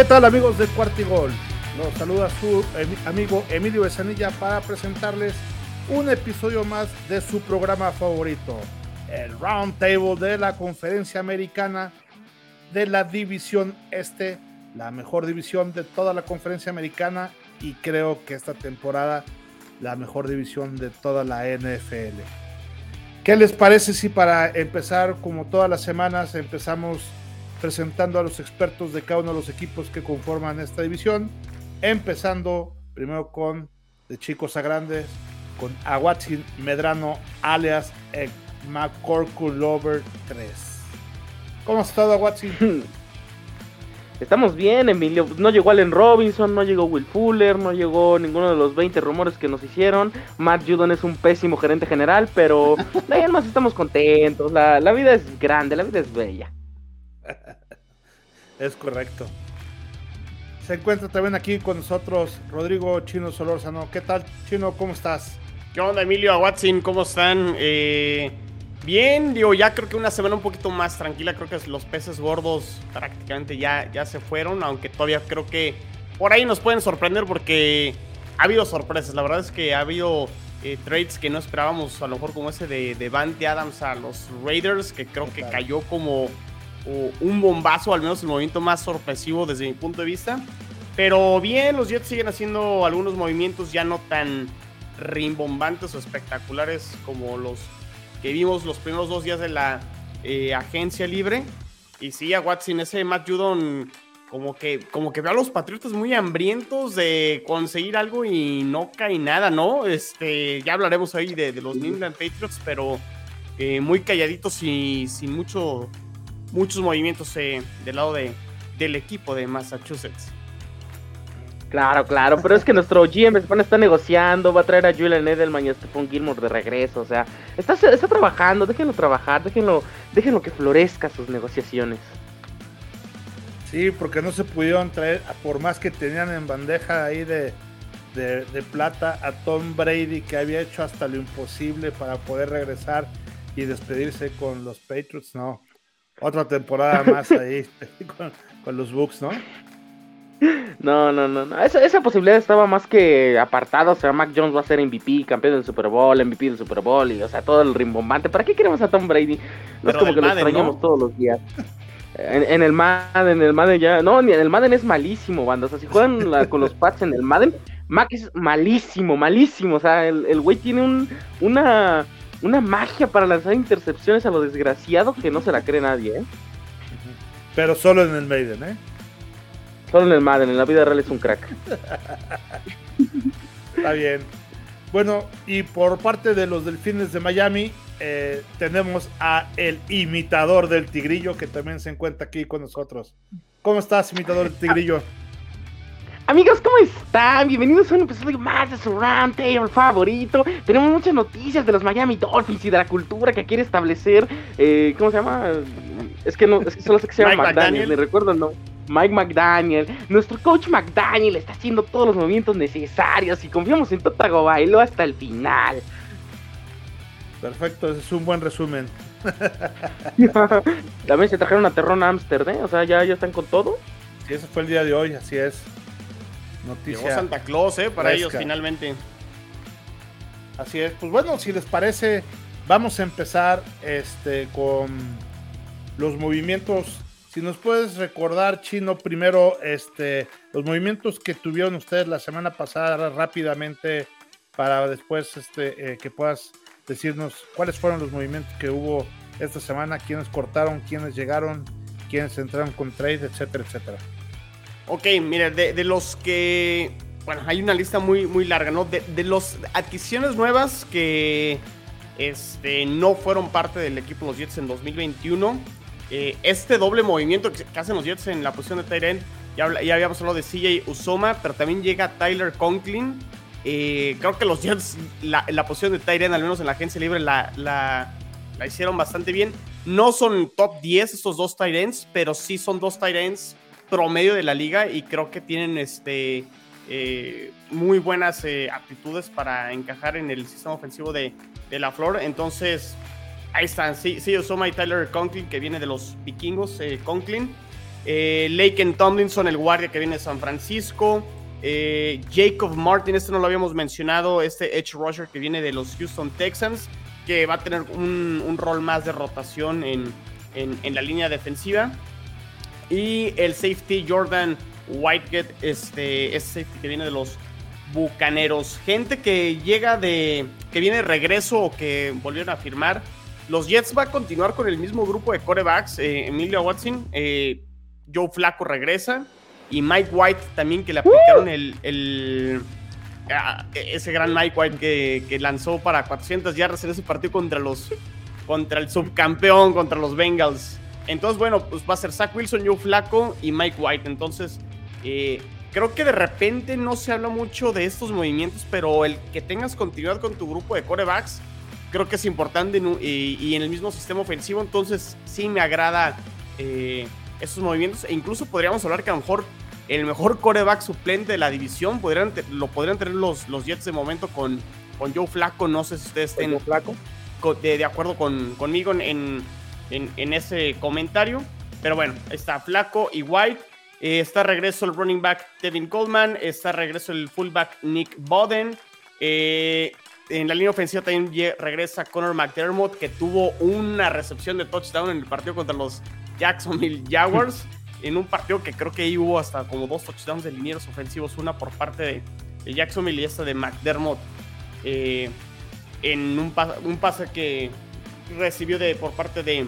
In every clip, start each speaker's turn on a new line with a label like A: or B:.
A: ¿Qué tal amigos de Cuartigol? Los saluda su amigo Emilio Besanilla para presentarles un episodio más de su programa favorito, el Round Table de la Conferencia Americana de la División Este, la mejor división de toda la Conferencia Americana y creo que esta temporada la mejor división de toda la NFL. ¿Qué les parece si para empezar, como todas las semanas, empezamos presentando a los expertos de cada uno de los equipos que conforman esta división, empezando primero con de chicos a grandes, con Aguatzin Medrano, alias McCorkle Lover 3. ¿Cómo has estado, Aguatzin?
B: Estamos bien, Emilio. No llegó Allen Robinson, no llegó Will Fuller, no llegó ninguno de los 20 rumores que nos hicieron. Matt Judon es un pésimo gerente general, pero más estamos contentos. La, la vida es grande, la vida es bella.
A: Es correcto. Se encuentra también aquí con nosotros Rodrigo Chino Solórzano. ¿Qué tal, Chino? ¿Cómo estás?
C: ¿Qué onda, Emilio? Watson, ¿cómo están? Eh, bien, digo, ya creo que una semana un poquito más tranquila. Creo que los peces gordos prácticamente ya, ya se fueron, aunque todavía creo que por ahí nos pueden sorprender porque ha habido sorpresas. La verdad es que ha habido eh, trades que no esperábamos, a lo mejor como ese de, de Vante Adams a los Raiders, que creo que cayó como un bombazo, al menos el movimiento más sorpresivo desde mi punto de vista. Pero bien, los Jets siguen haciendo algunos movimientos ya no tan rimbombantes o espectaculares como los que vimos los primeros dos días de la eh, agencia libre. Y sí, a Watson, ese Matt Judon, como que, como que veo a los Patriotas muy hambrientos de conseguir algo y no cae nada, ¿no? Este, ya hablaremos ahí de, los New England Patriots, pero eh, muy calladitos y sin mucho muchos movimientos eh, del lado de, del equipo de Massachusetts.
B: Claro, claro, pero es que nuestro GM está negociando, va a traer a Julian Edelman y a Stephon Gilmore de regreso, o sea, está, está trabajando, déjenlo trabajar, déjenlo, déjenlo que florezca sus negociaciones.
A: Sí, porque no se pudieron traer, por más que tenían en bandeja ahí de, de, de plata a Tom Brady, que había hecho hasta lo imposible para poder regresar y despedirse con los Patriots, no otra temporada más ahí con, los Bucks, ¿no?
B: No, no, no, no. Esa, esa, posibilidad estaba más que apartada. O sea, Mac Jones va a ser MVP, campeón del Super Bowl, MVP del Super Bowl, y o sea, todo el rimbombante. ¿Para qué queremos a Tom Brady? No es como que lo extrañamos todos los días. En, el Madden, en el Madden ya. No, ni en el Madden es malísimo, banda. O sea, si juegan con los Pats en el Madden, Mac es malísimo, malísimo. O sea, el güey tiene un, una una magia para lanzar intercepciones a lo desgraciado que no se la cree nadie, ¿eh?
A: Pero solo en el Maiden, ¿eh?
B: Solo en el Madden, en la vida real es un crack.
A: Está bien. Bueno, y por parte de los Delfines de Miami, eh, tenemos a el imitador del Tigrillo, que también se encuentra aquí con nosotros. ¿Cómo estás, imitador del Tigrillo?
B: Amigos, ¿cómo están? Bienvenidos a un episodio más de su Roundtable favorito. Tenemos muchas noticias de los Miami Dolphins y de la cultura que quiere establecer. Eh, ¿Cómo se llama? Es que no, es que solo sé que se llama McDaniel, me recuerdo no. Mike McDaniel, nuestro coach McDaniel está haciendo todos los movimientos necesarios y confiamos en Totago Bailo hasta el final.
A: Perfecto, ese es un buen resumen.
B: También se trajeron a Terrón Amsterdam, ¿eh? o sea, ya, ya están con todo.
A: Sí, ese fue el día de hoy, así es.
C: Noticia. Santa Claus, ¿eh? Para ellos finalmente.
A: Así es. Pues bueno, si les parece, vamos a empezar este, con los movimientos. Si nos puedes recordar, Chino, primero este, los movimientos que tuvieron ustedes la semana pasada rápidamente para después este, eh, que puedas decirnos cuáles fueron los movimientos que hubo esta semana, quiénes cortaron, quiénes llegaron, quiénes entraron con trade, etcétera, etcétera.
C: Ok, mira, de, los que. Bueno, hay una lista muy, muy larga, ¿no? De, de las adquisiciones nuevas que este, no fueron parte del equipo de los Jets en 2021. Eh, este doble movimiento que, hacen los Jets en la posición de Tyrant, ya, ya habíamos hablado de CJ Usoma, pero también llega Tyler Conklin. Eh, creo que los Jets, la, la posición de Tyrant, al menos en la agencia libre, la, la, la, hicieron bastante bien. No son top 10 estos dos Tyrants, pero sí son dos Tyrants promedio de la liga y creo que tienen este, eh, muy buenas eh, aptitudes para encajar en el sistema ofensivo de, la Flor. Entonces, ahí están. Sí, sí y Tyler Conklin, que viene de los vikingos, eh, Conklin. Eh, Laken Tomlinson, el guardia que viene de San Francisco. Jacob Martin, este no lo habíamos mencionado, este Edge Rusher que viene de los Houston Texans, que va a tener un, rol más de rotación en, la línea defensiva. Y el safety Jordan Whitegate, este, safety que viene de los Bucaneros. Gente que llega de. que viene de regreso o que volvieron a firmar. Los Jets va a continuar con el mismo grupo de corebacks. Eh, Emilio Watson, eh, Joe Flaco regresa. Y Mike White también, que le aplicaron el, ah, ese gran Mike White que, lanzó para 400 yardas en ese partido contra los contra el subcampeón, contra los Bengals. Entonces, bueno, pues va a ser Zach Wilson, Joe Flaco y Mike White. Entonces, eh, creo que de repente no se habla mucho de estos movimientos, pero el que tengas continuidad con tu grupo de corebacks, creo que es importante y, en el mismo sistema ofensivo. Entonces, sí me agrada eh, estos movimientos. E incluso podríamos hablar que a lo mejor el mejor coreback suplente de la división podrían, lo podrían tener los, los Jets de momento con, con Joe Flaco. No sé si ustedes estén De, acuerdo con, conmigo en, en, ese comentario. Pero bueno, está Flaco y White. Eh, está regreso el running back Devin Coleman. Está regreso el fullback Nick Boden. Eh, en la línea ofensiva también regresa Connor McDermott, que tuvo una recepción de touchdown en el partido contra los Jacksonville Jaguars. en un partido que creo que ahí hubo hasta como dos touchdowns de linieros ofensivos, una por parte de, Jacksonville y esta de McDermott. Eh, en un, un, pase que recibió de, por parte de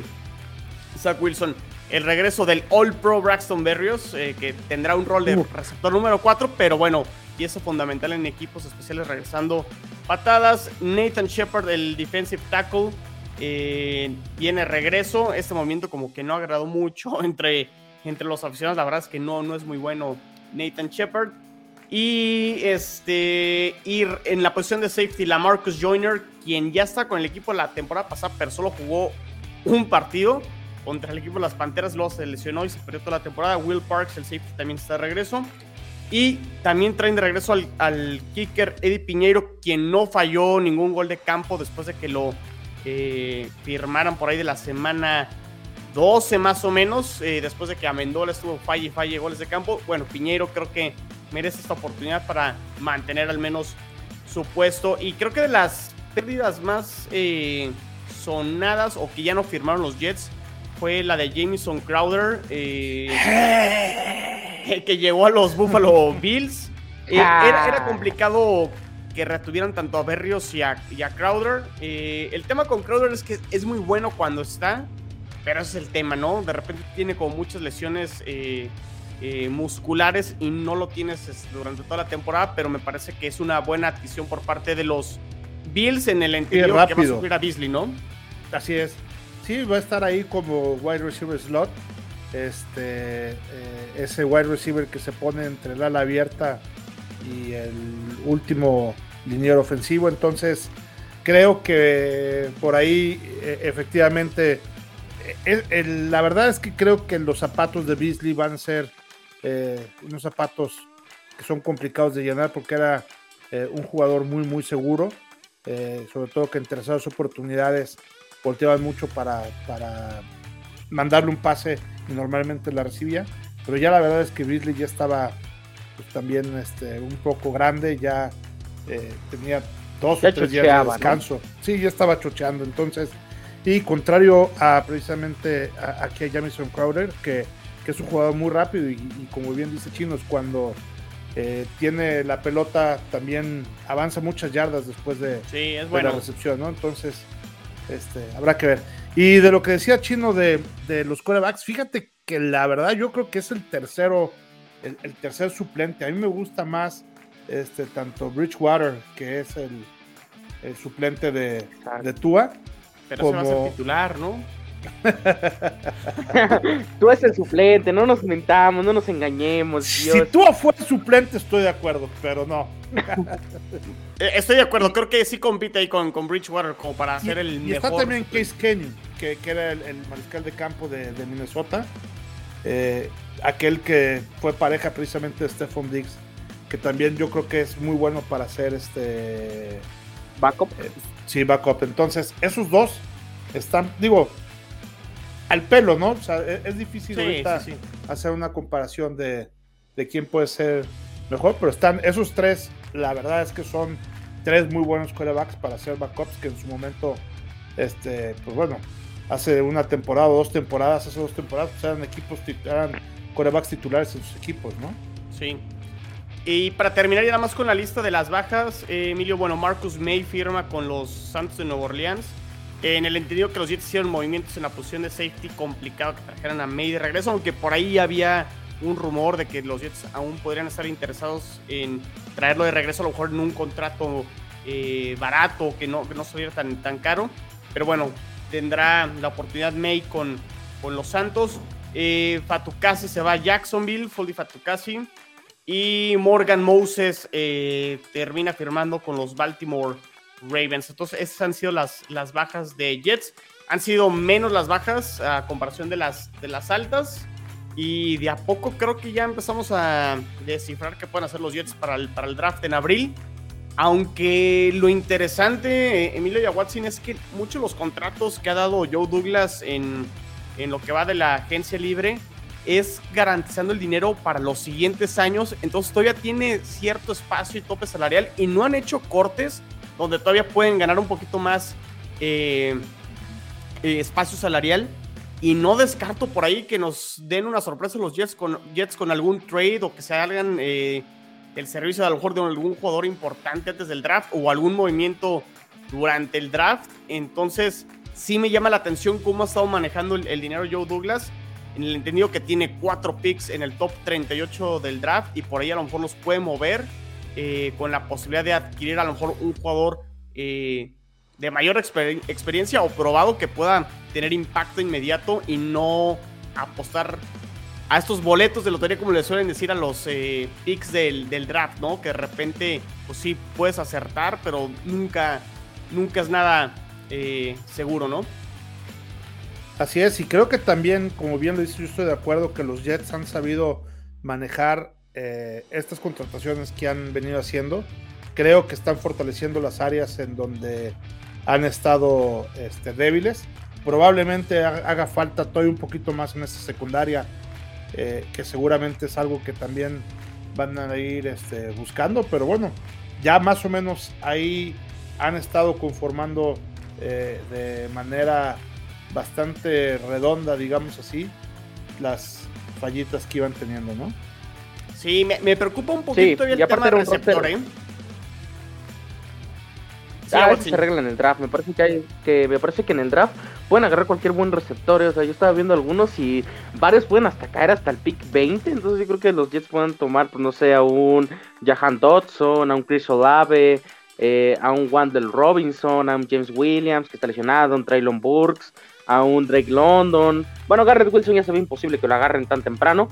C: Zach Wilson. El regreso del All Pro Braxton Berrios, eh, que tendrá un rol de receptor número 4, pero bueno, pieza fundamental en equipos especiales regresando patadas. Nathan Shepard, el defensive tackle, eh, viene regreso. Este movimiento como que no agradó mucho entre, entre los aficionados. La verdad es que no, no es muy bueno Nathan Shepard. Y este ir en la posición de safety, la Marcus Joyner, quien ya está con el equipo la temporada pasada, pero solo jugó un partido contra el equipo de las Panteras, luego se lesionó y se perdió toda la temporada. Will Parks, el safety, también está de regreso. Y también traen de regreso al, kicker Eddie Piñeiro, quien no falló ningún gol de campo después de que lo eh, firmaran por ahí de la semana 12 más o menos, eh, después de que Amendola estuvo falle y falle goles de campo. Bueno, Piñeiro creo que merece esta oportunidad para mantener al menos su puesto. Y creo que de las pérdidas más eh, sonadas o que ya no firmaron los Jets fue la de Jameson Crowder, que llegó a los Buffalo Bills. era, era complicado que retuvieran tanto a Berrios y a, Crowder. Eh, el tema con Crowder es que es muy bueno cuando está, pero ese es el tema, ¿no? De repente tiene como muchas lesiones eh, eh, musculares y no lo tienes este, durante toda la temporada, pero me parece que es una buena adquisición por parte de los Bills en el interior que va a subir a Beasley, ¿no?
A: Así es. Sí, va a estar ahí como wide receiver slot. Este, ese wide receiver que se pone entre la ala abierta y el último liniero ofensivo. Entonces, creo que por ahí efectivamente, la verdad es que creo que los zapatos de Beasley van a ser eh, unos zapatos que son complicados de llenar porque era eh, un jugador muy, muy seguro. Eh, sobre todo que en terceras oportunidades volteaban mucho para, para mandarle un pase y normalmente la recibía. Pero ya la verdad es que Beasley ya estaba pues, también este, un poco grande, ya tenía dos o tres días de descanso. Sí, ya estaba chocheando, entonces, y contrario a precisamente aquí a Jamison Crowder, que, es un jugador muy rápido y, como bien dice Chinos, cuando eh, tiene la pelota también avanza muchas yardas después de, la recepción, ¿no? Entonces, este, habrá que ver. Y de lo que decía Chino de, de los corebacks, fíjate que la verdad yo creo que es el tercero el, tercer suplente. A mí me gusta más este, tanto Bridgewater, que es el, suplente de, de, Tua.
C: Pero como... se va a titular, ¿no?
B: Tú es el suplente, no nos mentamos, no nos engañemos.
A: Si Tua fue el suplente, estoy de acuerdo, pero no.
C: Eh, estoy de acuerdo, creo que sí compite ahí con, con Bridgewater como para hacer el
A: y está también Case Kenyon, que, era el, mariscal de campo de, de Minnesota. Eh, aquel que fue pareja precisamente de Stephon Diggs, que también yo creo que es muy bueno para hacer este
B: backup.
A: Eh, sí, backup. Entonces, esos dos están, digo, al pelo, ¿no? O sea, e, es, difícil ahorita hacer una comparación de, de quién puede ser mejor, pero están esos tres, la verdad es que son tres muy buenos quarterbacks para hacer backups que en su momento, este, pues bueno, hace una temporada o dos temporadas, hace dos temporadas, pues eran equipos, eran quarterbacks titulares en sus equipos, ¿no?
C: Sí. Y para terminar ya nada más con la lista de las bajas, eh, Emilio, bueno, Marcus May firma con los Santos de Nueva Orleans. En el entendido que los Jets hicieron movimientos en la posición de safety complicado que trajeran a May de regreso, aunque por ahí había un rumor de que los Jets aún podrían estar interesados en traerlo de regreso, a lo mejor en un contrato eh, barato, que no, que no saliera tan, tan caro. Pero bueno, tendrá la oportunidad May con, con los Santos. Eh, Fatukasi se va a Jacksonville, Foldy Fatukasi. Y Morgan Moses eh, termina firmando con los Baltimore Ravens. Entonces, esas han sido las, las bajas de Jets. Han sido menos las bajas a comparación de las, de las altas. Y de a poco creo que ya empezamos a descifrar qué pueden hacer los Jets para el, para el draft en abril. Aunque lo interesante, Emilio Yawatsin, es que muchos de los contratos que ha dado Joe Douglas en, en lo que va de la agencia libre es garantizando el dinero para los siguientes años. Entonces todavía tiene cierto espacio y tope salarial y no han hecho cortes donde todavía pueden ganar un poquito más eh, eh, espacio salarial. Y no descarto por ahí que nos den una sorpresa los Jets con, Jets con algún trade o que se hagan eh, el servicio a lo de algún jugador importante antes del draft o algún movimiento durante el draft. Entonces, sí me llama la atención cómo ha estado manejando el, dinero Joe Douglas. En el entendido que tiene cuatro picks en el top 38 del draft y por ahí a lo mejor los puede mover eh, con la posibilidad de adquirir a lo mejor un jugador eh, de mayor experiencia o probado que pueda tener impacto inmediato y no apostar a estos boletos de lotería, como le suelen decir a los eh, picks del, draft, ¿no? Que de repente, pues sí, puedes acertar, pero nunca, nunca es nada seguro, ¿no?
A: Así es, y creo que también, como bien lo dice, yo estoy de acuerdo que los Jets han sabido manejar eh, estas contrataciones que han venido haciendo. Creo que están fortaleciendo las áreas en donde han estado este, débiles. Probablemente haga falta todavía un poquito más en esta secundaria, eh, que seguramente es algo que también van a ir este, buscando, pero bueno, ya más o menos ahí han estado conformando eh, de manera bastante redonda, digamos así, las fallitas que iban teniendo, ¿no?
C: Sí, me, preocupa un poquito el tema del receptor, ¿eh?
B: ah, se arregla en el draft. Me parece que hay, que me parece que en el draft pueden agarrar cualquier buen receptor. O sea, yo estaba viendo algunos y varios pueden hasta caer hasta el pick 20. Entonces yo creo que los Jets pueden tomar, pues no sé, a un Jahan Dodson, a un Chris Olave, eh, a un Wandel Robinson, a un James Williams que está lesionado, a un Traylon Burks, a un Drake London. Bueno, Garrett Wilson ya se ve imposible que lo agarren tan temprano.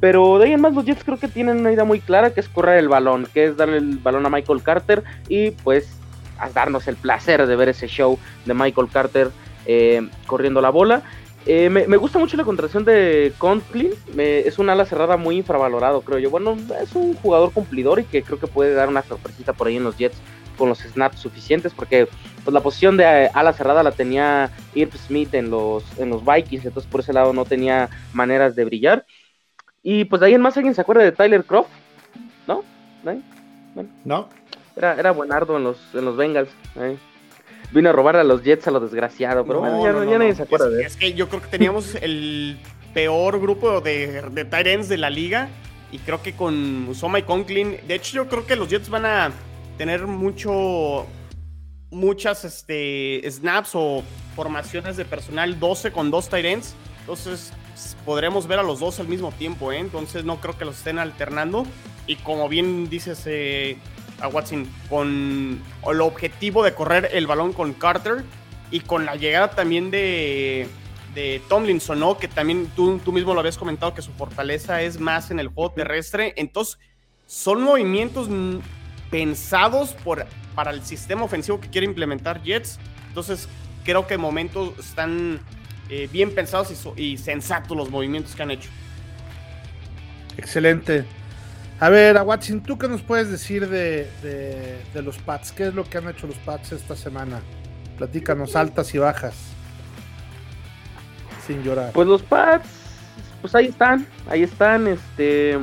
B: Pero de ahí en más los Jets creo que tienen una idea muy clara que es correr el balón, que es darle el balón a Michael Carter y pues a darnos el placer de ver ese show de Michael Carter eh, corriendo la bola. Eh, me, gusta mucho la contratación de Conklin. es un ala cerrada muy infravalorado, creo yo. Bueno, es un jugador cumplidor y que creo que puede dar una sorpresita por ahí en los Jets con los snaps suficientes, porque pues, la posición de ala cerrada la tenía Irv Smith en los, en los Vikings, entonces por ese lado no tenía maneras de brillar. Y pues de ahí en más alguien se acuerda de Tyler Croft, ¿no?
A: ¿No? ¿No?
B: Era, era buenardo en los, en los Bengals. ¿eh? Vino a robar a los Jets a lo desgraciado, pero bueno, ya, nadie se acuerda
C: es,
B: de
C: Es que yo creo que teníamos el peor grupo de, de tight de la liga. Y creo que con Soma y Conklin. De hecho, yo creo que los Jets van a tener mucho. Muchas este, snaps o formaciones de personal 12 con dos tight Entonces, podremos ver a los dos al mismo tiempo, ¿eh? Entonces, no creo que los estén alternando. Y como bien dices, eh, a Watson con el objetivo de correr el balón con Carter y con la llegada también de, de Tomlinson, ¿no? Que también tú, tú mismo lo habías comentado que su fortaleza es más en el juego terrestre. Entonces, son movimientos pensados por, para el sistema ofensivo que quiere implementar Jets. Entonces, creo que de momento están eh, bien pensados y, y sensatos los movimientos que han hecho.
A: Excelente. A ver, a Watson, ¿tú qué nos puedes decir de, los Pats? ¿Qué es lo que han hecho los Pats esta semana? Platícanos altas y bajas. sin llorar.
B: Pues los Pats, pues ahí están, ahí están, este,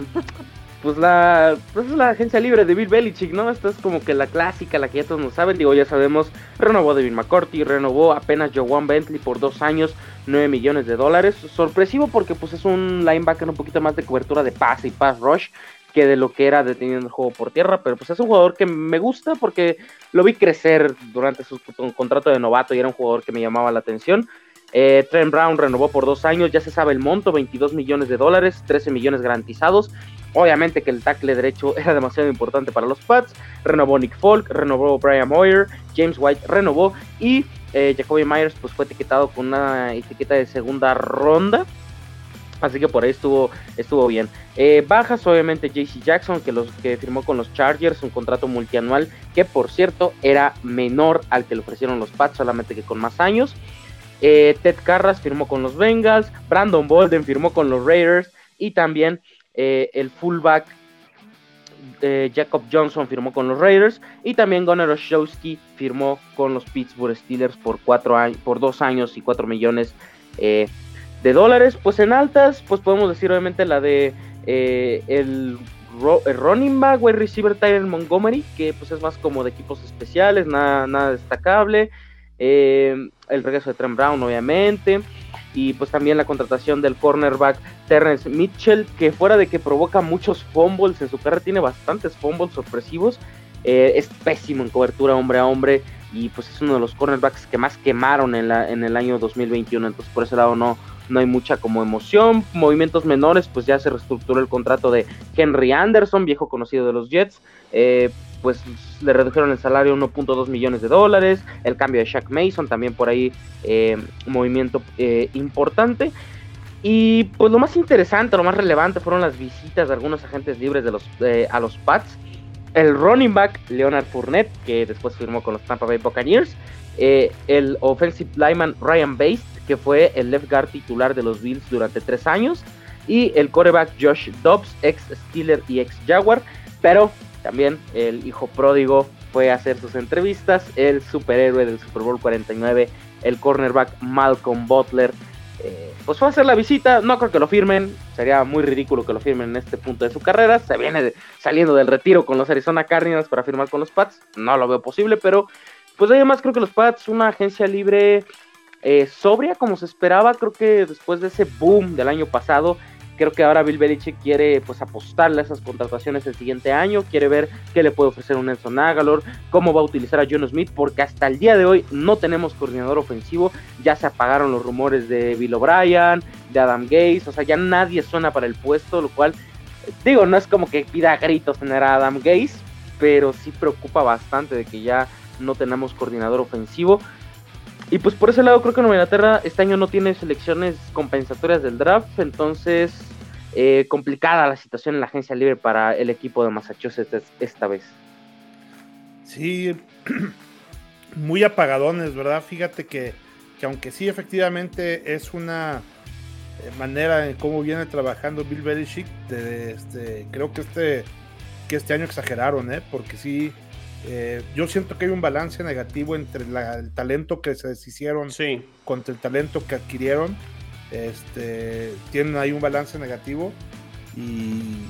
B: pues la, pues es la agencia libre de Bill Belichick, ¿no? Esta es como que la clásica, la que ya todos nos saben, digo, ya sabemos, renovó David McCourty, renovó apenas Joan Bentley por dos años, 9 millones de dólares, sorpresivo porque pues es un linebacker un poquito más de cobertura de pase y pass rush, que de lo que era deteniendo el juego por tierra, pero pues es un jugador que me gusta porque lo vi crecer durante su contrato de novato y era un jugador que me llamaba la atención. Eh, Trent Brown renovó por dos años, ya se sabe el monto, 22 millones de dólares, 13 millones garantizados. Obviamente que el tackle derecho era demasiado importante para los Pats. Renovó Nick Folk, renovó Brian Moyer, James White renovó y eh, Jacoby Myers pues fue etiquetado con una etiqueta de segunda ronda. Así que por ahí estuvo, estuvo bien. Eh, bajas, obviamente, JC Jackson, que, los, que firmó con los Chargers un contrato multianual, que por cierto era menor al que le ofrecieron los Pats, solamente que con más años. Eh, Ted Carras firmó con los Bengals, Brandon Bolden firmó con los Raiders y también eh, el fullback Jacob Johnson firmó con los Raiders y también Gunnar Oshowski firmó con los Pittsburgh Steelers por, cuatro años, por dos años y cuatro millones de dólares. Pues en altas, pues podemos decir obviamente la de eh, el, wide receiver Tyler Montgomery, que pues es más como de equipos especiales, nada, nada destacable. Eh, el regreso de Trent Brown, obviamente. Y pues también la contratación del cornerback Terrence Mitchell, que fuera de que provoca muchos fumbles en su carrera, tiene bastantes fumbles sorpresivos. Eh, es pésimo en cobertura hombre a hombre y pues es uno de los cornerbacks que más quemaron en, la, en el año 2021. Entonces por ese lado no, no hay mucha como emoción. Movimientos menores, pues ya se reestructuró el contrato de Henry Anderson, viejo conocido de los Jets. Eh, pues le redujeron el salario 1.2 millones de dólares. El cambio de Shaq Mason, también por ahí eh, un movimiento eh, importante. Y pues lo más interesante, lo más relevante fueron las visitas de algunos agentes libres de los, a los Pats. El running back Leonard Fournette, que después firmó con los Tampa Bay Buccaneers. El offensive lineman Ryan Bates, que fue el left guard titular de los Bills durante tres años, y el quarterback Josh Dobbs, ex Steeler y ex Jaguar, pero también el hijo pródigo fue a hacer sus entrevistas, el superhéroe del Super Bowl 49, el cornerback Malcolm Butler, eh, pues fue a hacer la visita, no creo que lo firmen, sería muy ridículo que lo firmen en este punto de su carrera, se viene saliendo del retiro con los Arizona Cardinals para firmar con los Pats, no lo veo posible, pero pues además creo que los Pats, una agencia libre eh, sobria como se esperaba. Creo que después de ese boom del año pasado, creo que ahora Bill Belichick quiere pues apostarle a esas contrataciones el siguiente año. Quiere ver qué le puede ofrecer un Nelson Agalor, cómo va a utilizar a John Smith, porque hasta el día de hoy no tenemos coordinador ofensivo. Ya se apagaron los rumores de Bill O'Brien, de Adam Gates, o sea, ya nadie suena para el puesto, lo cual, digo, no es como que pida gritos tener a Adam Gates, pero sí preocupa bastante de que ya no tenemos coordinador ofensivo. Y pues por ese lado creo que Nueva Inglaterra este año no tiene selecciones compensatorias del draft, entonces eh, complicada la situación en la agencia libre para el equipo de Massachusetts esta vez.
A: Sí, muy apagadones, ¿verdad? Fíjate que, aunque sí efectivamente es una eh, manera en cómo viene trabajando Bill Belichick, de, este, creo que este, que este año exageraron, ¿eh? Porque sí eh, yo siento que hay un balance negativo entre el talento que se deshicieron contra el talento que adquirieron. Este, tienen ahí un balance negativo y,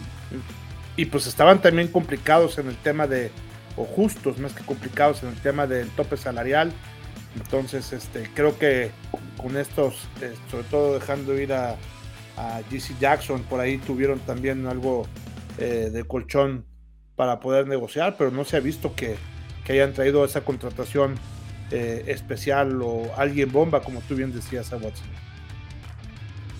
A: y pues estaban también complicados en el tema de, o justos más que complicados en el tema del tope salarial. Entonces, este, creo que con estos, eh, sobre todo dejando ir a, a GC Jackson, por ahí tuvieron también algo eh, de colchón para poder negociar, pero no se ha visto que, hayan traído esa contratación eh, especial o alguien bomba, como tú bien decías a Watson.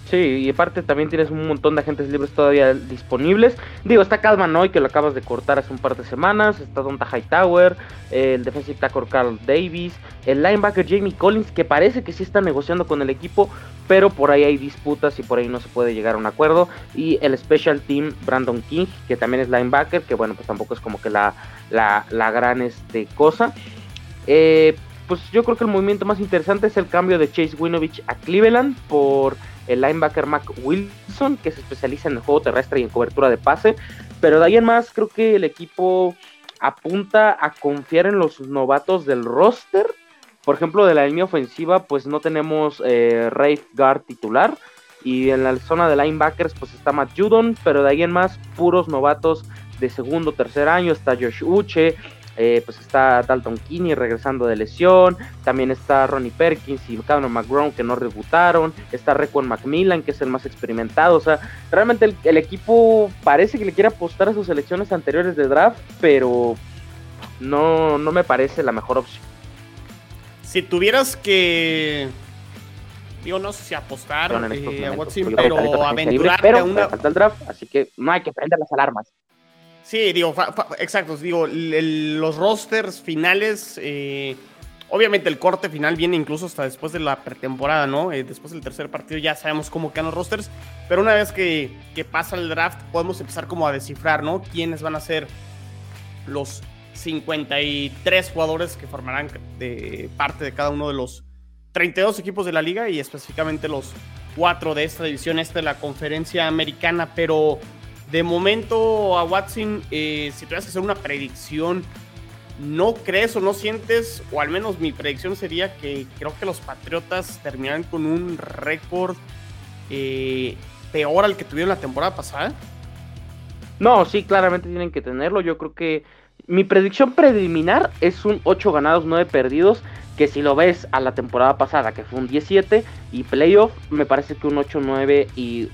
B: Sí, y aparte también tienes un montón de agentes libres todavía disponibles. Digo, está Calvin Hoy, que lo acabas de cortar hace un par de semanas. Está Donta Hightower, el defensive tackle Carl Davis, el linebacker Jamie Collins, que parece que sí está negociando con el equipo, pero por ahí hay disputas y por ahí no se puede llegar a un acuerdo. Y el special team Brandon King, que también es linebacker, que bueno, pues tampoco es como que la, la, la gran este, cosa. Eh, pues yo creo que el movimiento más interesante es el cambio de Chase Winovich a Cleveland por el linebacker Mac Wilson, que se especializa en el juego terrestre y en cobertura de pase. Pero de ahí en más, creo que el equipo apunta a confiar en los novatos del roster Por ejemplo, de la línea ofensiva, pues no tenemos eh, Rafe Guard titular. Y en la zona de linebackers, pues está Matt Judon, pero de ahí en más, puros novatos de segundo, tercer año. Está Josh Uche, eh, pues está Dalton Kinney regresando de lesión, también está Ronnie Perkins y Cameron McGraw que no rebutaron, está Requan Macmillan que es el más experimentado, o sea, realmente el, equipo parece que le quiere apostar a sus elecciones anteriores de draft, pero no, no me parece la mejor opción.
C: Si tuvieras que digo, no sé si apostar eh, a Watson, pero aventurarte
B: a una... falta el draft, así que no hay que prender las alarmas.
C: Sí, digo, exacto, digo, los rosters finales, eh, obviamente el corte final viene incluso hasta después de la pretemporada, ¿no? Eh, después del tercer partido ya sabemos cómo quedan los rosters, pero una vez que, pasa el draft podemos empezar como a descifrar, ¿no? Quiénes van a ser los 53 jugadores que formarán de parte de cada uno de los 32 equipos de la liga y específicamente los cuatro de esta división, esta de la conferencia americana, pero de momento a Watson, eh, si tuvieras que hacer una predicción, ¿no crees o no sientes, o al menos mi predicción sería que creo que los Patriotas terminarán con un récord eh, peor al que tuvieron la temporada pasada?
B: No, sí, claramente tienen que tenerlo. Yo creo que mi predicción preliminar es un 8 ganados, 9 perdidos. Que si lo ves a la temporada pasada, que fue un 17 y playoff, me parece que un 8-9 y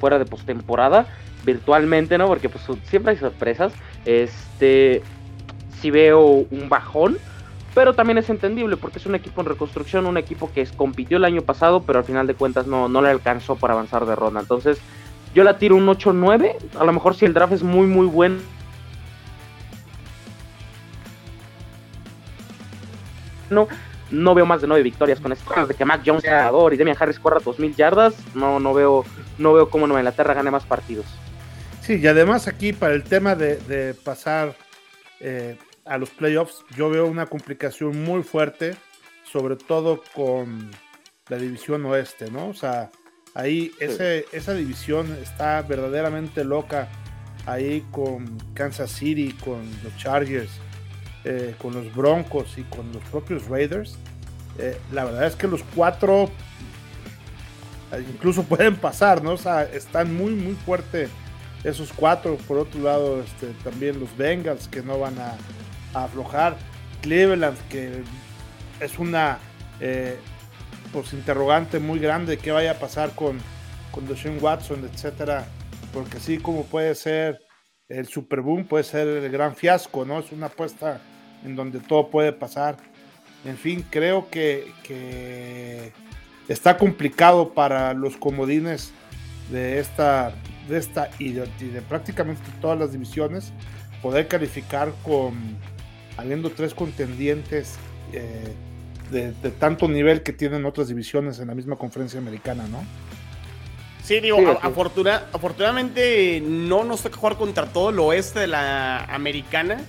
B: fuera de postemporada virtualmente, ¿no? Porque pues siempre hay sorpresas. Este, si veo un bajón, pero también es entendible porque es un equipo en reconstrucción, un equipo que compitió el año pasado, pero al final de cuentas no, no le alcanzó para avanzar de ronda. Entonces, yo la tiro un 8-9. A lo mejor si el draft es muy, muy bueno. No, no veo más de 9 victorias con esto. De que Mac Jones sea y Demian Harris corra 2000 yardas, no, no veo, no veo cómo Nueva Inglaterra gane más partidos.
A: Sí, y además aquí para el tema de, pasar eh, a los playoffs, yo veo una complicación muy fuerte, sobre todo con la división oeste, ¿no? O sea, ahí ese, esa división está verdaderamente loca, ahí con Kansas City, con los Chargers, eh, con los Broncos y con los propios Raiders. Eh, la verdad es que los cuatro incluso pueden pasar, ¿no? O sea, están muy, muy fuertes esos cuatro. Por otro lado, este, también los Bengals que no van a, aflojar. Cleveland que es una eh, pues, interrogante muy grande qué vaya a pasar con, con Watson, etcétera. Porque así como puede ser el Super Boom, puede ser el gran fiasco, ¿no? Es una apuesta en donde todo puede pasar. En fin, creo que, que está complicado para los comodines de esta de esta y de, prácticamente todas las divisiones poder calificar con habiendo tres contendientes eh, de, tanto nivel que tienen otras divisiones en la misma conferencia americana, ¿no?
C: Sí, digo, afortunadamente no nos toca jugar contra todo el oeste de la americana.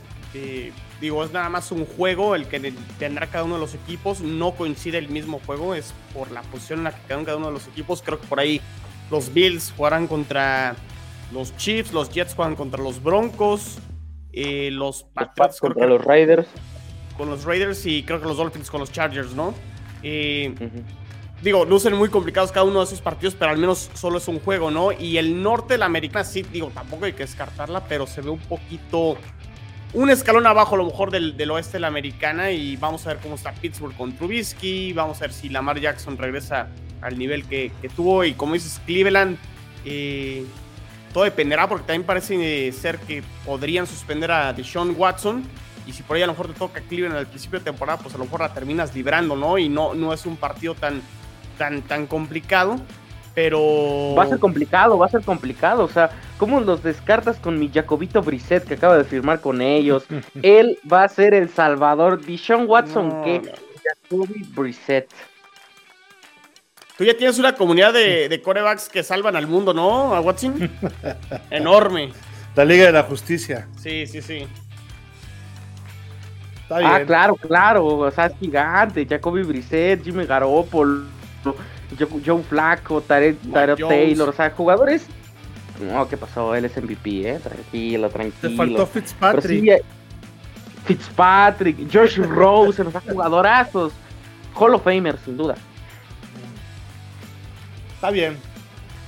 C: digo, es nada más un juego el que tendrá cada uno de los equipos. No coincide el mismo juego, es por la posición en la que quedan cada uno de los equipos. Creo que por ahí los Bills jugarán contra los Chiefs, los Jets juegan contra los Broncos, eh, los
B: Patriots contra los Raiders.
C: Con los Raiders y creo que los Dolphins con los Chargers, ¿no? Eh, digo, lucen muy complicados cada uno de esos partidos, pero al menos solo es un juego, ¿no? Y el norte de la América, sí, digo, tampoco hay que descartarla, pero se ve un poquito. Un escalón abajo, a lo mejor, del, oeste de la americana. Y vamos a ver cómo está Pittsburgh con Trubisky. Vamos a ver si Lamar Jackson regresa al nivel que, tuvo. Y como dices, Cleveland, eh, todo dependerá porque también parece ser que podrían suspender a Deshaun Watson. Y si por ahí a lo mejor te toca Cleveland al principio de temporada, pues a lo mejor la terminas librando, ¿no? Y no, no es un partido tan, tan, tan complicado. Pero.
B: Va a ser complicado, va a ser complicado. O sea, ¿cómo los descartas con mi Jacobito Brissett que acaba de firmar con ellos? Él va a ser el salvador. Deshaun Watson, que Jacoby Brissett.
C: Tú ya tienes una comunidad de, corebacks que salvan al mundo, ¿no? A Watson. Enorme.
A: La Liga de la Justicia.
C: Sí, sí, sí.
B: Ah, claro, claro. O sea, es gigante. Jacoby Brissett, Jimmy Garoppolo, Joe Flaco, Tarek, Taylor. O sea, jugadores. No, ¿qué pasó? Él es MVP, ¿eh? Tranquilo, tranquilo.
A: Te faltó Fitzpatrick.
B: Fitzpatrick, Josh Rose, o sea, jugadorazos Hall of Famer, sin duda.
A: Está bien.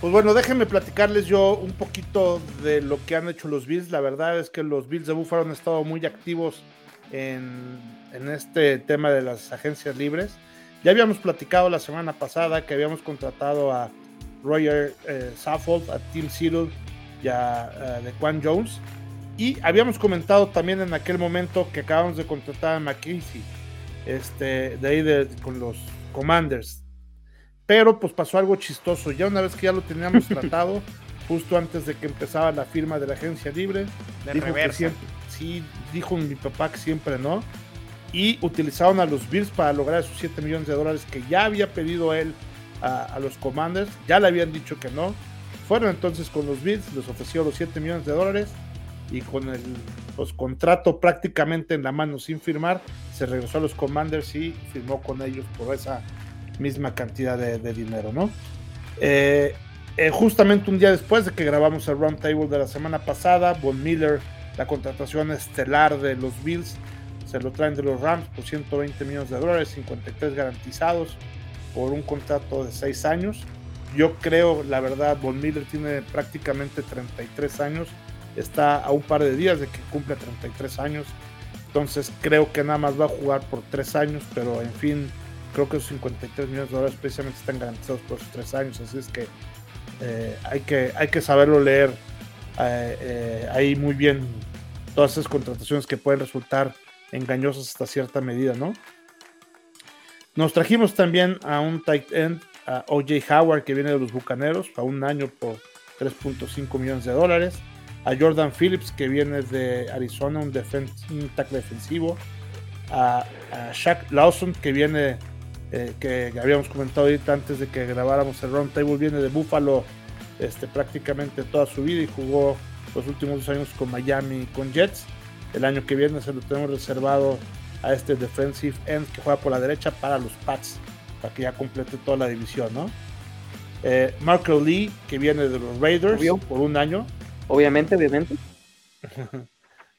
A: Pues bueno, déjenme platicarles yo un poquito de lo que han hecho los Bills. La verdad es que los Bills de Buffalo han estado muy activos en, este tema de las agencias libres. Ya habíamos platicado la semana pasada que habíamos contratado a Roger eh, Saffold, a Tim Seedle y a, a DeQuan Jones. Y habíamos comentado también en aquel momento que acabamos de contratar a McKinsey, este, de ahí con los Commanders. Pero pues pasó algo chistoso. Ya una vez que ya lo teníamos tratado, justo antes de que empezaba la firma de la agencia libre, dijo que siempre, sí, dijo mi papá que siempre no. Y utilizaron a los Bills para lograr esos 7 millones de dólares que ya había pedido él a, los Commanders. Ya le habían dicho que no. Fueron entonces con los Bills, les ofreció los 7 millones de dólares y con el pues, contrato prácticamente en la mano sin firmar, se regresó a los Commanders y firmó con ellos por esa misma cantidad de, dinero, ¿no? Eh, eh, justamente un día después de que grabamos el round table de la semana pasada, Von Miller, la contratación estelar de los Bills, se lo traen de los Rams por 120 millones de dólares, 53 garantizados por un contrato de 6 años. Yo creo, la verdad, Von Miller tiene prácticamente 33 años, está a un par de días de que cumple 33 años, entonces creo que nada más va a jugar por 3 años, pero en fin, creo que esos 53 millones de dólares precisamente están garantizados por esos 3 años, así es que eh, hay que, hay que saberlo leer eh, eh, ahí muy bien todas esas contrataciones que pueden resultar engañosas hasta cierta medida, ¿no? Nos trajimos también a un tight end, a OJ Howard, que viene de los Bucaneros, a un año por 3.5 millones de dólares. A Jordan Phillips, que viene de Arizona, un, un tackle defensivo. A, a Shaq Lawson, que viene eh, que habíamos comentado ahorita antes de que grabáramos el round table, viene de Buffalo este, prácticamente toda su vida y jugó los últimos dos años con Miami y con Jets. El año que viene se lo tenemos reservado a este defensive end que juega por la derecha para los Pats, para que ya complete toda la división, ¿no? Eh, Marco Lee, que viene de los Raiders por un año.
B: Obviamente, obviamente.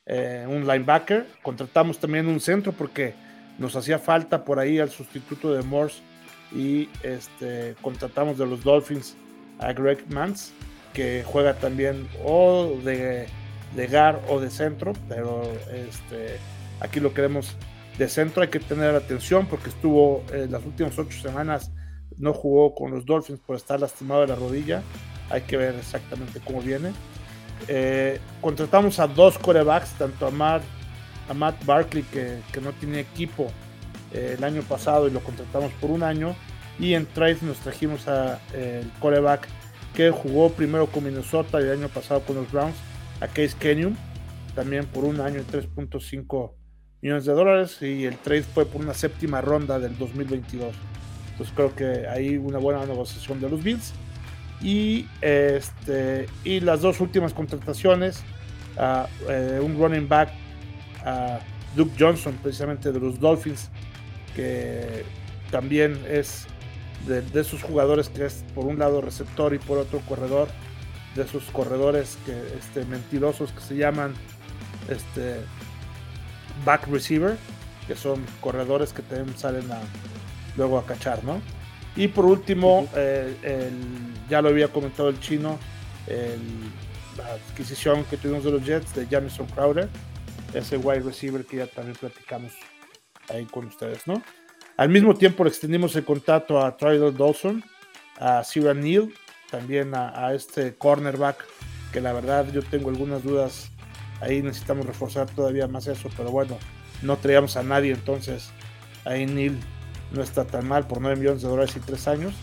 A: Eh, un linebacker. Contratamos también un centro porque nos hacía falta por ahí al sustituto de Morse y este, contratamos de los Dolphins a Greg Mans, que juega también o de, de gar o de centro, pero este, aquí lo queremos de centro. Hay que tener atención porque estuvo en las últimas ocho semanas, no jugó con los Dolphins por estar lastimado de la rodilla. Hay que ver exactamente cómo viene. Eh, contratamos a dos corebacks, tanto a Matt a Matt Barkley, que, no tiene equipo eh, el año pasado y lo contratamos por un año. Y en trade nos trajimos a el coreback que jugó primero con Minnesota y el año pasado con los Browns, a Case Kenyon, también por un año y 3.5 millones de dólares. Y el trade fue por una séptima ronda del 2022. Entonces creo que hay una buena negociación de los Bills. Y, este, y las dos últimas contrataciones, eh, un running back a Duke Johnson, precisamente de los Dolphins, que también es de, esos jugadores que es por un lado receptor y por otro corredor, de esos corredores que, este, mentirosos que se llaman este, back receiver, que son corredores que también salen a, luego a cachar, ¿no? Y por último, eh, ya lo había comentado el chino, la adquisición que tuvimos de los Jets de Jamison Crowder, ese wide receiver que ya también platicamos ahí con ustedes, ¿no? Al mismo tiempo le extendimos el contrato a Tyler Dawson, a Sierra Neal, también a, este cornerback, que la verdad yo tengo algunas dudas, ahí necesitamos reforzar todavía más eso, pero bueno, no traíamos a nadie, entonces ahí Neal no está tan mal por 9 millones de dólares y 3 años.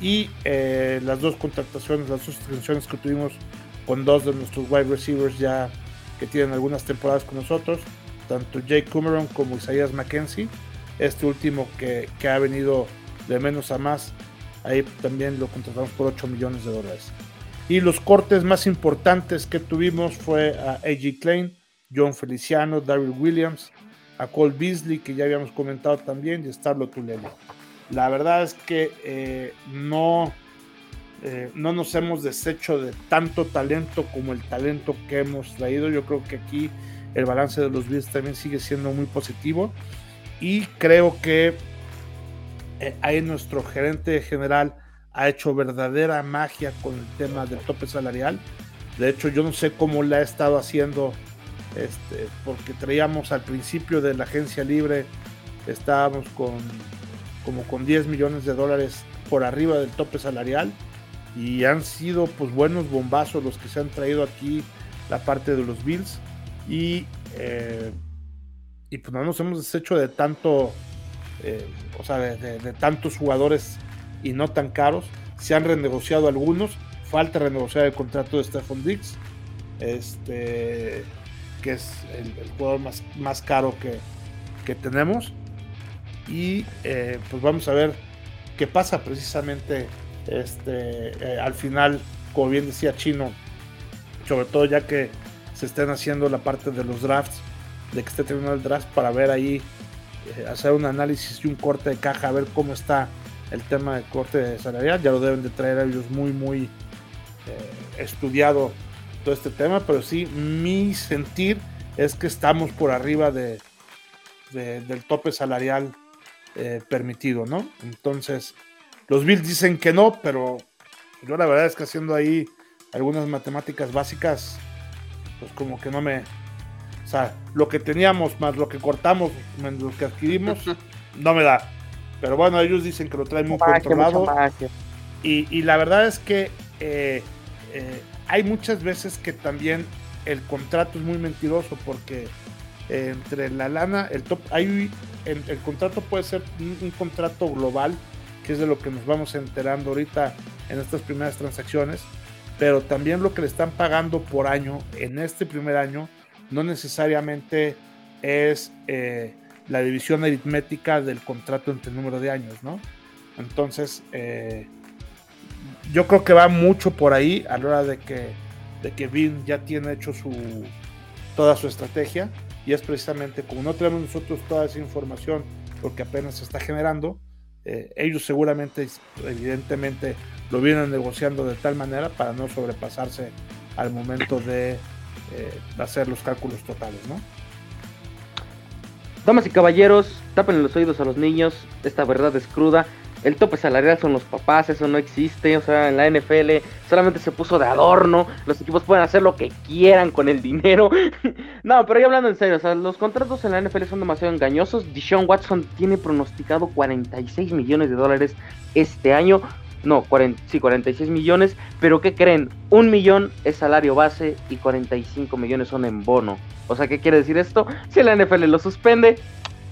A: Y eh, las dos contrataciones, las dos extensiones que tuvimos con dos de nuestros wide receivers ya que tienen algunas temporadas con nosotros, tanto Jake Cameron como Isaiah McKenzie. Este último que, ha venido de menos a más, ahí también lo contratamos por 8 millones de dólares. Y los cortes más importantes que tuvimos fue a A.G. Klein, John Feliciano, Daryl Williams, a Cole Beasley, que ya habíamos comentado también, y Starlo Tulele. La verdad es que eh, no eh, no nos hemos deshecho de tanto talento como el talento que hemos traído. Yo creo que aquí el balance de los Bills también sigue siendo muy positivo. Y creo que eh, ahí nuestro gerente general ha hecho verdadera magia con el tema del tope salarial. De hecho, yo no sé cómo le ha estado haciendo, este, porque traíamos al principio de la agencia libre, estábamos con como con 10 millones de dólares por arriba del tope salarial y han sido pues buenos bombazos los que se han traído aquí la parte de los Bills y, eh, y pues no nos hemos deshecho de tanto eh, o sea de, tantos jugadores y no tan caros se han renegociado algunos falta renegociar el contrato de Stephon Diggs este que es el, jugador más, más caro que, que tenemos. Y eh, pues vamos a ver qué pasa precisamente este, eh, al final, como bien decía Chino, sobre todo ya que se estén haciendo la parte de los drafts, de que esté terminando el draft para ver ahí, hacer un análisis y un corte de caja, a ver cómo está el tema del corte salarial. Ya lo deben de traer ellos muy, muy estudiado todo este tema, pero sí, mi sentir es que estamos por arriba de, del tope salarial eh, permitido, ¿no? Entonces, los Bills dicen que no, pero yo la verdad es que haciendo ahí algunas matemáticas básicas, pues como que no me... O sea, lo que teníamos más lo que cortamos, menos lo que adquirimos, no me da. Pero bueno, ellos dicen que lo traen muy controlado. Y, y, la verdad es que eh, eh, hay muchas veces que también el contrato es muy mentiroso porque entre la lana, el top, hay el, contrato puede ser un, contrato global, que es de lo que nos vamos enterando ahorita en estas primeras transacciones, pero también lo que le están pagando por año en este primer año no necesariamente es eh, la división aritmética del contrato entre el número de años, ¿no? Entonces, eh, yo creo que va mucho por ahí a la hora de que, de que Vin ya tiene hecho su, toda su estrategia y es precisamente como no tenemos nosotros toda esa información porque apenas se está generando, eh, ellos seguramente, evidentemente, lo vienen negociando de tal manera para no sobrepasarse al momento de eh, hacer los cálculos totales, ¿no?
B: Damas y caballeros, tapen los oídos a los niños, esta verdad es cruda el tope salarial son los papás, eso no existe, o sea, en la NFL solamente se puso de adorno, los equipos pueden hacer lo que quieran con el dinero. no, pero ya hablando en serio, o sea, los contratos en la NFL son demasiado engañosos. Deshaun Watson tiene pronosticado 46 millones de dólares este año. No, sí, 46 millones, pero ¿qué creen? Un millón es salario base y 45 millones son en bono. O sea, ¿qué quiere decir esto? Si la NFL lo suspende,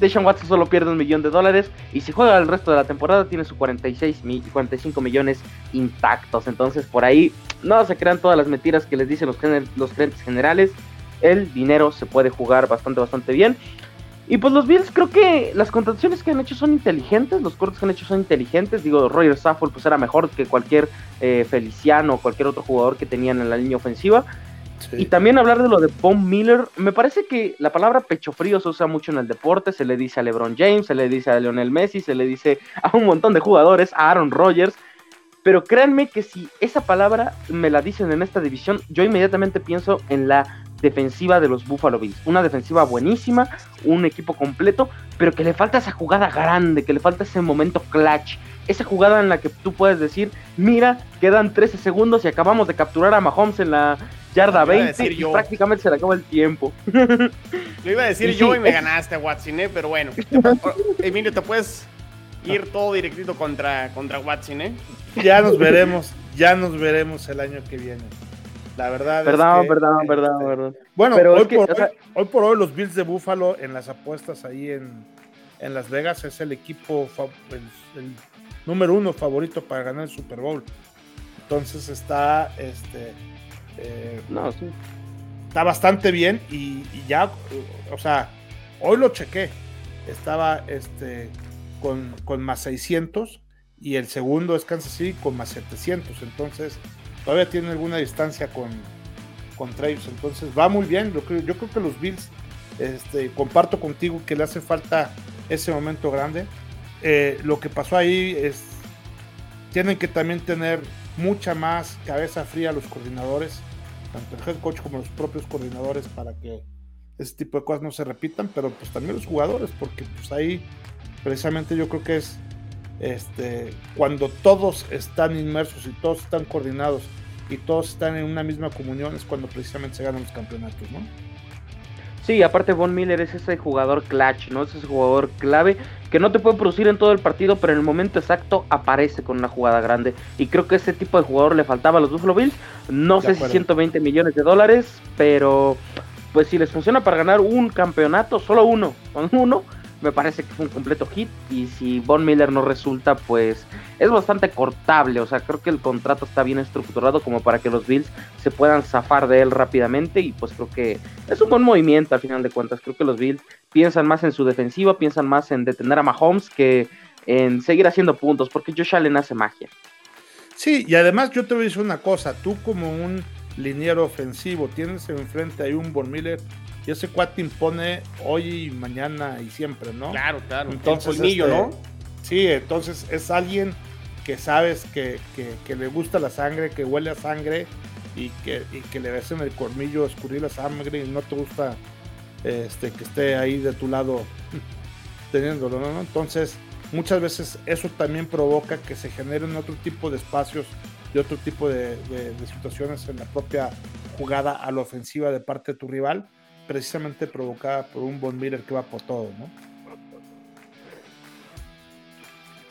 B: Deshaun Watson solo pierde un millón de dólares y si juega el resto de la temporada tiene sus 46 y 45 millones intactos. Entonces por ahí no se crean todas las mentiras que les dicen los, los clientes generales. El dinero se puede jugar bastante, bastante bien. Y pues los Bills creo que las contrataciones que han hecho son inteligentes, los cortes que han hecho son inteligentes. Digo, Roger Saffold pues era mejor que cualquier eh, Feliciano o cualquier otro jugador que tenían en la línea ofensiva. Y también hablar de lo de Von Miller, me parece que la palabra pecho frío se usa mucho en el deporte, se le dice a LeBron James, se le dice a Lionel Messi, se le dice a un montón de jugadores, a Aaron Rodgers, pero créanme que si esa palabra me la dicen en esta división, yo inmediatamente pienso en la defensiva de los Buffalo Bills. Una defensiva buenísima, un equipo completo, pero que le falta esa jugada grande, que le falta ese momento clutch. Esa jugada en la que tú puedes decir, mira, quedan 13 segundos y acabamos de capturar a Mahomes en la yarda 20 y prácticamente se le acaba el tiempo.
C: Lo iba a decir yo y me ganaste, Watson, ¿eh? pero bueno. Emilio, te puedes ir todo directito contra, contra Watson, ¿eh?
A: Ya nos veremos, ya nos veremos el año que viene. La verdad
B: perdón,
A: es que,
B: perdón, perdón, este, perdón.
A: Bueno, hoy, por hoy, hoy, por hoy, los Bills de Buffalo en las apuestas ahí en, en Las Vegas es el equipo, el, número uno favorito para ganar el Super Bowl. Entonces está, este, eh,
B: no, sí.
A: está bastante bien y, ya, o sea, hoy lo chequé. Estaba este, con, con más 600 y el segundo es Kansas City con más 700. Entonces, todavía tiene alguna distancia con, contra ellos. Entonces va muy bien. Yo creo, yo creo que los Bills, este, comparto contigo que le hace falta ese momento grande. Eh, lo que pasó ahí es, tienen que también tener mucha más cabeza fría los coordinadores, tanto el head coach como los propios coordinadores para que ese tipo de cosas no se repitan, pero pues también los jugadores, porque pues ahí precisamente yo creo que es este, cuando todos están inmersos y todos están coordinados y todos están en una misma comunión es cuando precisamente se ganan los campeonatos, ¿no?
B: Sí, aparte Von Miller es ese jugador clutch, ¿no? Es ese jugador clave que no te puede producir en todo el partido, pero en el momento exacto aparece con una jugada grande. Y creo que ese tipo de jugador le faltaba a los Buffalo Bills. No sé si 120 millones de dólares, pero pues si les funciona para ganar un campeonato, solo uno, con uno, me parece que fue un completo hit. Y si Von Miller no resulta, pues es bastante cortable. O sea, creo que el contrato está bien estructurado como para que los Bills se puedan zafar de él rápidamente. Y pues creo que es un buen movimiento al final de cuentas. Creo que los Bills piensan más en su defensiva, piensan más en detener a Mahomes que en seguir haciendo puntos, porque Josh Allen hace magia.
A: Sí, y además yo te voy a decir una cosa, tú como un liniero ofensivo, tienes enfrente ahí un Von Miller y ese cuate impone hoy y mañana y siempre, ¿no?
C: Claro, claro.
A: Entonces, el este, ¿no? Sí, entonces es alguien que sabes que, le gusta la sangre, que huele a sangre y que, que le ves en el cormillo escurrir la sangre y no te gusta este, que esté ahí de tu lado teniéndolo, ¿no? Entonces, muchas veces eso también provoca que se generen otro tipo de espacios y otro tipo de situaciones en la propia jugada a la ofensiva de parte de tu rival precisamente provocada por un Von Miller que va por todo, ¿no?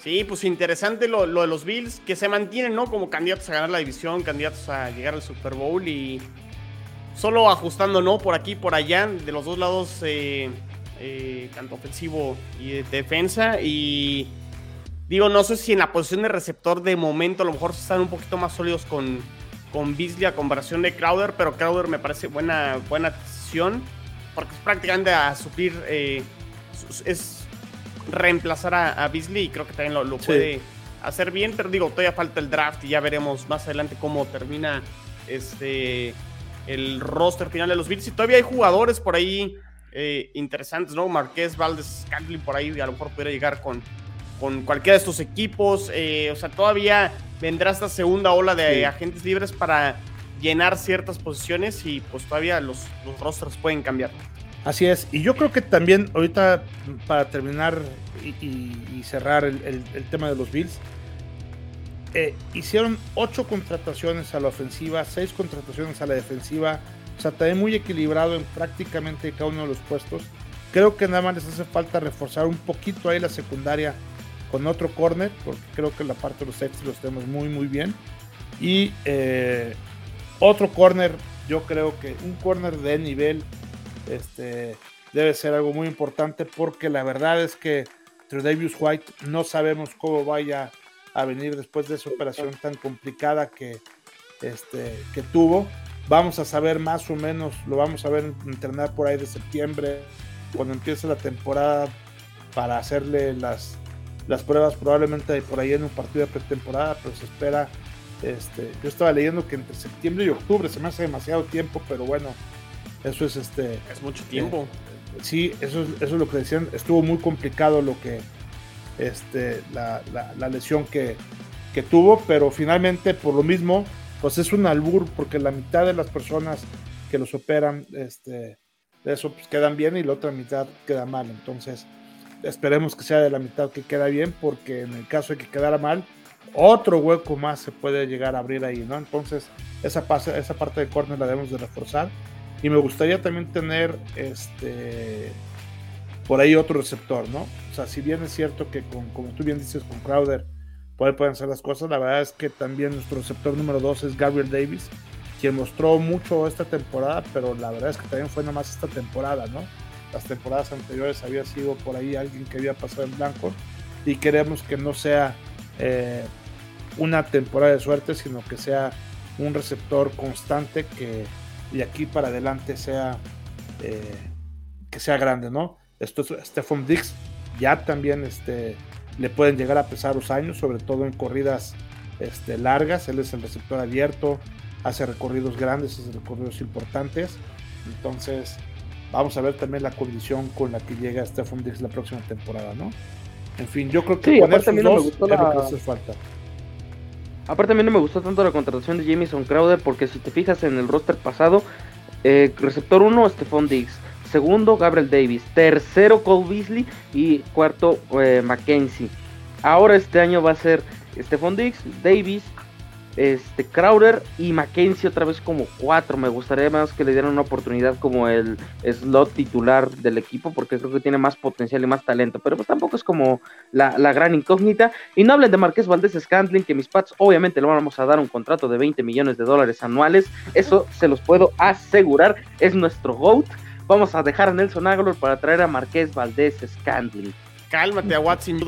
C: Sí, pues interesante lo, de los Bills, que se mantienen, ¿no? Como candidatos a ganar la división, candidatos a llegar al Super Bowl y solo ajustando, ¿no? Por aquí, por allá, de los dos lados, eh, eh, tanto ofensivo y de defensa. Y digo, no sé si en la posición de receptor de momento a lo mejor están un poquito más sólidos con, con Beasley a comparación de Crowder, pero Crowder me parece buena, buena porque es prácticamente a suplir, eh, es reemplazar a, Beasley y creo que también lo, puede hacer bien, pero digo, todavía falta el draft y ya veremos más adelante cómo termina este el roster final de los Bills. Y todavía hay jugadores por ahí eh, interesantes, ¿no? Marqués, Valdez, Cantley por ahí a lo mejor pudiera llegar con, con cualquiera de estos equipos, eh, o sea, todavía vendrá esta segunda ola de agentes libres para llenar ciertas posiciones y pues todavía los, los rostros pueden cambiar.
A: Así es, y yo creo que también ahorita para terminar y, cerrar el, tema de los Bills, eh, hicieron ocho contrataciones a la ofensiva, seis contrataciones a la defensiva, o sea, también muy equilibrado en prácticamente cada uno de los puestos. Creo que nada más les hace falta reforzar un poquito ahí la secundaria con otro corner, porque creo que la parte de los safety los tenemos muy, muy bien. Y eh, otro corner, yo creo que un corner de nivel este, debe ser algo muy importante porque la verdad es que Davis White no sabemos cómo vaya a venir después de esa operación tan complicada que, este, que tuvo. Vamos a saber más o menos, lo vamos a ver entrenar por ahí de septiembre, cuando empiece la temporada, para hacerle las, las pruebas probablemente por ahí en un partido de pretemporada, pero se espera este, yo estaba leyendo que entre septiembre y octubre se me hace demasiado tiempo, pero bueno, eso es este.
C: Es mucho tiempo.
A: Eh, sí, eso es, eso es lo que decían. Estuvo muy complicado lo que. Este, la, lesión que, tuvo, pero finalmente por lo mismo, pues es un albur, porque la mitad de las personas que los operan, este, de eso pues quedan bien y la otra mitad queda mal. Entonces, esperemos que sea de la mitad que queda bien, porque en el caso de que quedara mal, otro hueco más se puede llegar a abrir ahí, ¿no? Entonces, esa, esa parte de corner la debemos de reforzar. Y me gustaría también tener este por ahí otro receptor, ¿no? O sea, si bien es cierto que con, como tú bien dices, con Crowder pueden hacer las cosas, la verdad es que también nuestro receptor número dos es Gabriel Davis, quien mostró mucho esta temporada, pero la verdad es que también fue nada más esta temporada, ¿no? Las temporadas anteriores había sido por ahí alguien que había pasado en blanco y queremos que no sea eh, una temporada de suerte, sino que sea un receptor constante que de aquí para adelante sea eh, que sea grande, ¿no? Esto es Stephon Dix ya también este, le pueden llegar a pesar los años, sobre todo en corridas este, largas. Él es el receptor abierto, hace recorridos grandes, hace recorridos importantes. Entonces, vamos a ver también la condición con la que llega Stephon Dix la próxima temporada, ¿no? En fin, yo creo que
B: sí, aparte a mí no me gustó la... falta. Aparte a mí no me gustó tanto la contratación de Jameson Crowder porque si te fijas en el roster pasado, eh, receptor 1 Stephon Diggs, segundo Gabriel Davis, tercero Cole Beasley y cuarto eh, Mackenzie. Ahora este año va a ser Stephon Dix, Davis, este Crowder y Mackenzie otra vez como cuatro. Me gustaría más que le dieran una oportunidad como el slot titular del equipo porque creo que tiene más potencial y más talento. Pero pues tampoco es como la, gran incógnita. Y no hablen de Marqués Valdés Scantling, que mis Pats obviamente le vamos a dar un contrato de 20 millones de dólares anuales. Eso se los puedo asegurar. Es nuestro GOAT. Vamos a dejar a Nelson Aguilar para traer a Marqués Valdés Scantling.
C: Cálmate a Watson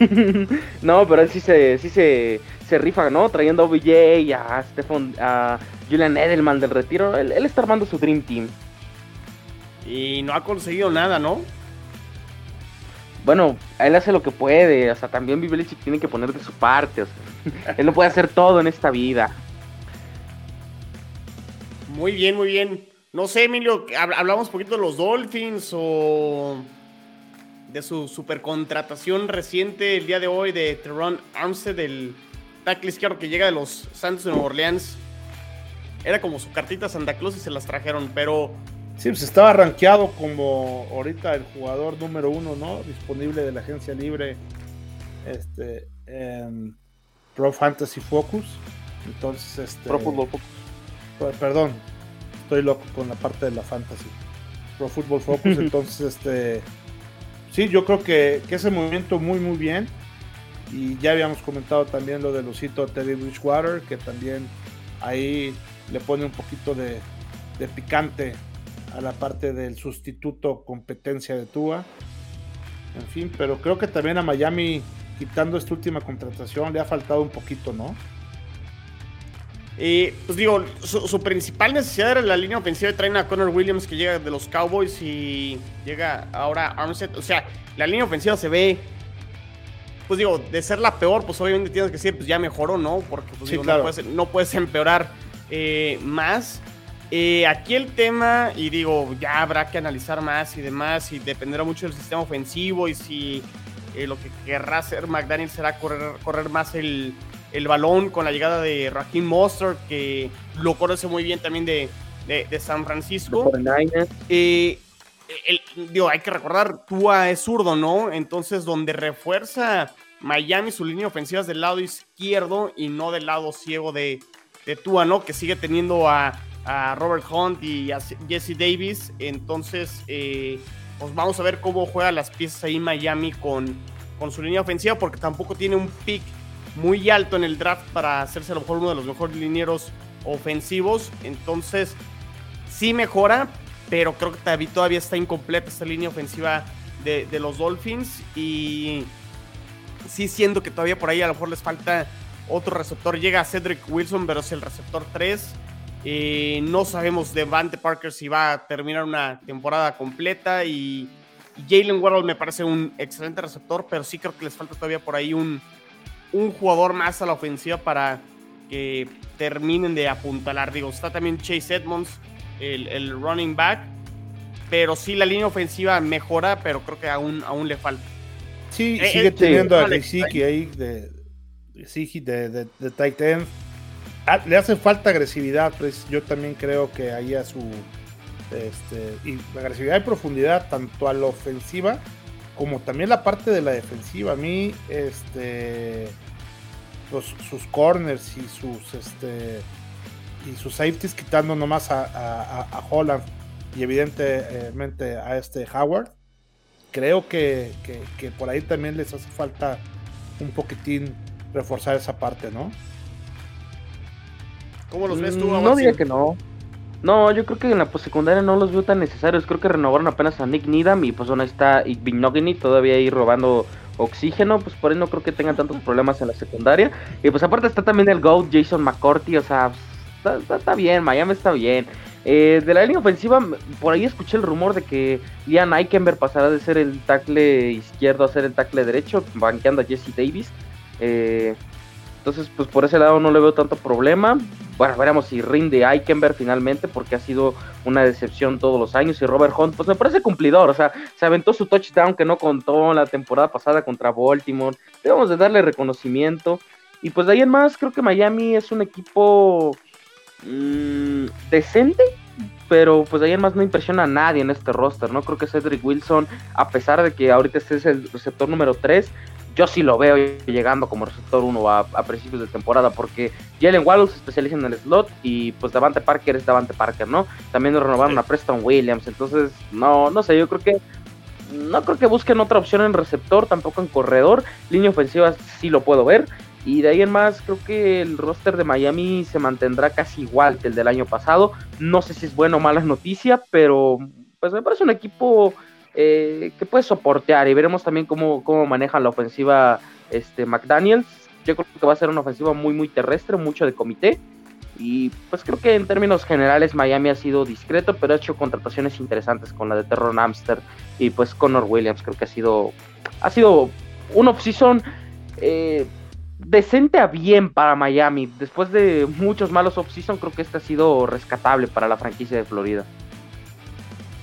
B: no, pero él sí se, sí se, se rifa, ¿no? Trayendo a OBJ, a Stefan, a Julian Edelman del retiro. Él, está armando su Dream Team.
C: Y no ha conseguido nada, ¿no?
B: Bueno, él hace lo que puede. O sea, también Bibelichi tiene que poner de su parte. O sea, él no puede hacer todo en esta vida.
C: Muy bien, muy bien. No sé, Emilio, hablamos un poquito de los Dolphins o de su supercontratación reciente el día de hoy de Teron Armstead, el tackle izquierdo que llega de los Santos de Nueva Orleans. Era como su cartita Santa Claus y se las trajeron, pero...
A: Sí, pues estaba rankeado como ahorita el jugador número uno, ¿no? Disponible de la agencia libre este, en Pro Fantasy Focus. Entonces, este...
B: Pro Football Focus.
A: Perdón, estoy loco con la parte de la fantasy. Pro Football Focus, entonces, este sí, yo creo que, ese movimiento muy, muy bien. Y ya habíamos comentado también lo del osito Teddy Bridgewater, que también ahí le pone un poquito de, picante a la parte del sustituto competencia de Tua. En fin, pero creo que también a Miami, quitando esta última contratación, le ha faltado un poquito, ¿no?
C: Y pues digo, su, principal necesidad era la línea ofensiva de traen a Connor Williams que llega de los Cowboys y llega ahora Armstead. O sea, la línea ofensiva se ve, pues digo, de ser la peor, pues obviamente tienes que decir, pues ya mejoró, ¿no? Porque pues digo, no, puedes, empeorar eh, más. Eh, aquí el tema, y digo, ya habrá que analizar más y demás, y dependerá mucho del sistema ofensivo y si eh, lo que querrá hacer McDaniel será correr, correr más el el balón con la llegada de Raheem Mostert, que lo conoce muy bien también de, San Francisco. Eh, digo, hay que recordar, Tua es zurdo, ¿no? Entonces, donde refuerza Miami su línea ofensiva es del lado izquierdo y no del lado ciego de, de Tua, ¿no? Que sigue teniendo a, Robert Hunt y a Jesse Davis. Entonces, eh, pues vamos a ver cómo juega las piezas ahí Miami con, con su línea ofensiva, porque tampoco tiene un pick muy alto en el draft para hacerse a lo mejor uno de los mejores linieros ofensivos. Entonces, sí mejora, pero creo que todavía está incompleta esta línea ofensiva de, los Dolphins. Y sí siento que todavía por ahí a lo mejor les falta otro receptor. Llega Cedric Wilson, pero es el receptor 3. Eh, no sabemos de Vante Parker si va a terminar una temporada completa. Y, y Jalen Waddle me parece un excelente receptor, pero sí creo que les falta todavía por ahí un, un jugador más a la ofensiva para que terminen de apuntalar. Digo, está también Chase Edmonds, el, running back, pero sí la línea ofensiva mejora, pero creo que aún, aún le falta.
A: Sí, eh, sigue eh, teniendo a Gesicki ahí de, de, de, de tight end. Ah, le hace falta agresividad, pues yo también creo que ahí a su este, y agresividad y profundidad tanto a la ofensiva como también la parte de la defensiva. A mí, este, sus corners y sus, este, y sus safeties, quitando nomás a, Holland y evidentemente a este Howard. Creo que, por ahí también les hace falta un poquitín reforzar esa parte, ¿no?
C: ¿Cómo los ves tú?
B: Mm, no diría que no. No, yo creo que en la postsecundaria no los veo tan necesarios. Creo que renovaron apenas a Nick Needham y pues bueno, está Ignogini todavía ahí robando oxígeno. Pues por ahí no creo que tengan tantos problemas en la secundaria. Y pues aparte está también el GOAT Jason McCourty. O sea, está, bien, Miami está bien. Eh, de la línea ofensiva, por ahí escuché el rumor de que Ian Eikenberg pasará de ser el tackle izquierdo a ser el tackle derecho, banqueando a Jesse Davis. Eh, entonces, pues por ese lado no le veo tanto problema. Bueno, veremos si rinde Eikenberg finalmente, porque ha sido una decepción todos los años. Y Robert Hunt, pues me parece cumplidor. O sea, se aventó su touchdown que no contó la temporada pasada contra Baltimore. Debemos de darle reconocimiento. Y pues de ahí en más, creo que Miami es un equipo mm, decente. pero pues ahí más no impresiona a nadie en este roster, ¿no? Creo que Cedric Wilson, a pesar de que ahorita este es el receptor número 3, yo sí lo veo llegando como receptor 1 a, principios de temporada, porque Jalen Waddle se especializa en el slot y pues Davante Parker es Davante Parker, ¿no? También renovaron a Preston Williams, entonces no, no sé, yo creo que no creo que busquen otra opción en receptor, tampoco en corredor, línea ofensiva sí lo puedo ver, y de ahí en más, creo que el roster de Miami se mantendrá casi igual que el del año pasado. No sé si es bueno o mala noticia, pero pues me parece un equipo eh, que puede soportear. Y veremos también cómo, cómo manejan la ofensiva este, McDaniels. Yo creo que va a ser una ofensiva muy, muy terrestre, mucho de comité. Y pues creo que en términos generales Miami ha sido discreto, pero ha hecho contrataciones interesantes con la de Terron Amster y pues Connor Williams. Creo que ha sido, ha sido un off-season eh, decente a bien para Miami. Después de muchos malos off-season, creo que este ha sido rescatable para la franquicia de Florida.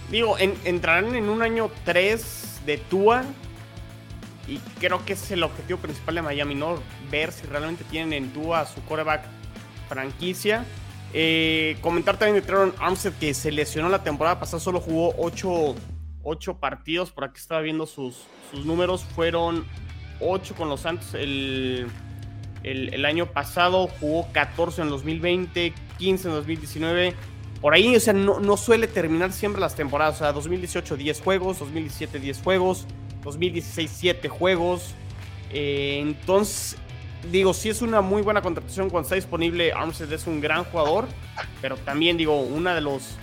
C: Digo, entrarán en un año 3 de Tua. Y creo que es el objetivo principal de Miami, ¿no? Ver si realmente tienen en Tua su coreback franquicia. Eh, comentar también de Trevor Armstead que se lesionó la temporada pasada, solo jugó 8, partidos. Por aquí estaba viendo sus, sus números. Fueron 8 con los Santos el, el, año pasado, jugó 14 en 2020, 15 en 2019. Por ahí, o sea, no, suele terminar siempre las temporadas. O sea, 2018 10 juegos, 2017 10 juegos, 2016 7 juegos. Eh, entonces, digo, sí es una muy buena contratación cuando está disponible. Armstead es un gran jugador, pero también digo, uno de los